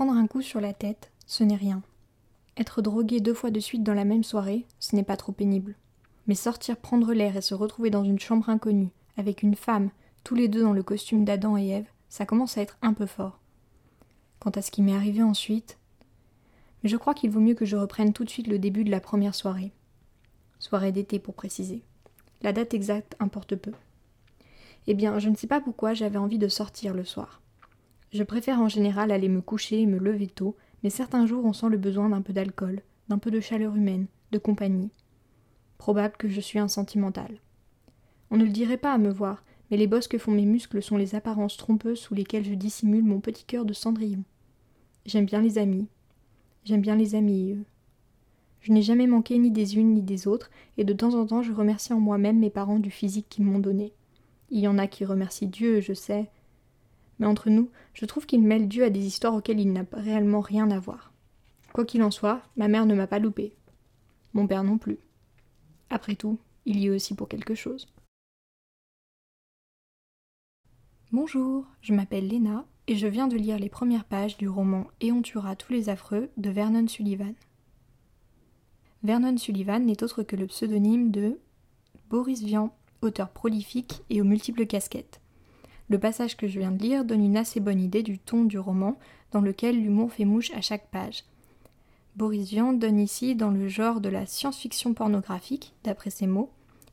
Prendre un coup sur la tête, ce n'est rien. Être drogué deux fois de suite dans la même soirée, ce n'est pas trop pénible. Mais sortir prendre l'air et se retrouver dans une chambre inconnue, avec une femme, tous les deux dans le costume d'Adam et Ève, ça commence à être un peu fort. Quant à ce qui m'est arrivé ensuite, mais je crois qu'il vaut mieux que je reprenne tout de suite le début de la première soirée. Soirée d'été pour préciser. La date exacte importe peu. Eh bien, je ne sais pas pourquoi j'avais envie de sortir le soir. Je préfère en général aller me coucher et me lever tôt, mais certains jours on sent le besoin d'un peu d'alcool, d'un peu de chaleur humaine, de compagnie. Probable que je suis un sentimental. On ne le dirait pas à me voir, mais les bosses que font mes muscles sont les apparences trompeuses sous lesquelles je dissimule mon petit cœur de cendrillon. J'aime bien les amis. J'aime bien les amis, eux. Je n'ai jamais manqué ni des unes ni des autres, et de temps en temps je remercie en moi-même mes parents du physique qu'ils m'ont donné. Il y en a qui remercient Dieu, je sais. Mais entre nous, je trouve qu'ils mêlent Dieu à des histoires auxquelles il n'a réellement rien à voir. Quoi qu'il en soit, ma mère ne m'a pas loupé. Mon père non plus. Après tout, il y est aussi pour quelque chose. Bonjour, je m'appelle Léna et je viens de lire les premières pages du roman Et on tuera tous les affreux de Vernon Sullivan. Vernon Sullivan n'est autre que le pseudonyme de Boris Vian, auteur prolifique et aux multiples casquettes. Le passage que je viens de lire donne une assez bonne idée du ton du roman, dans lequel l'humour fait mouche à chaque page. Boris Vian donne ici dans le genre de la science-fiction pornographique, d'après ses mots,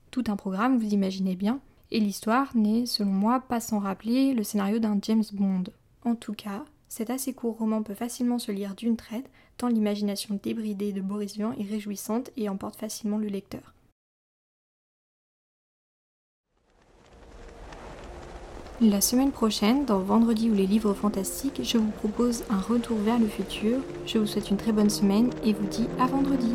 tout un programme, vous imaginez bien, et l'histoire n'est, selon moi, pas sans rappeler le scénario d'un James Bond. En tout cas, cet assez court roman peut facilement se lire d'une traite, tant l'imagination débridée de Boris Vian est réjouissante et emporte facilement le lecteur. La semaine prochaine, dans Vendredi ou les livres fantastiques, je vous propose un retour vers le futur. Je vous souhaite une très bonne semaine et vous dis à vendredi.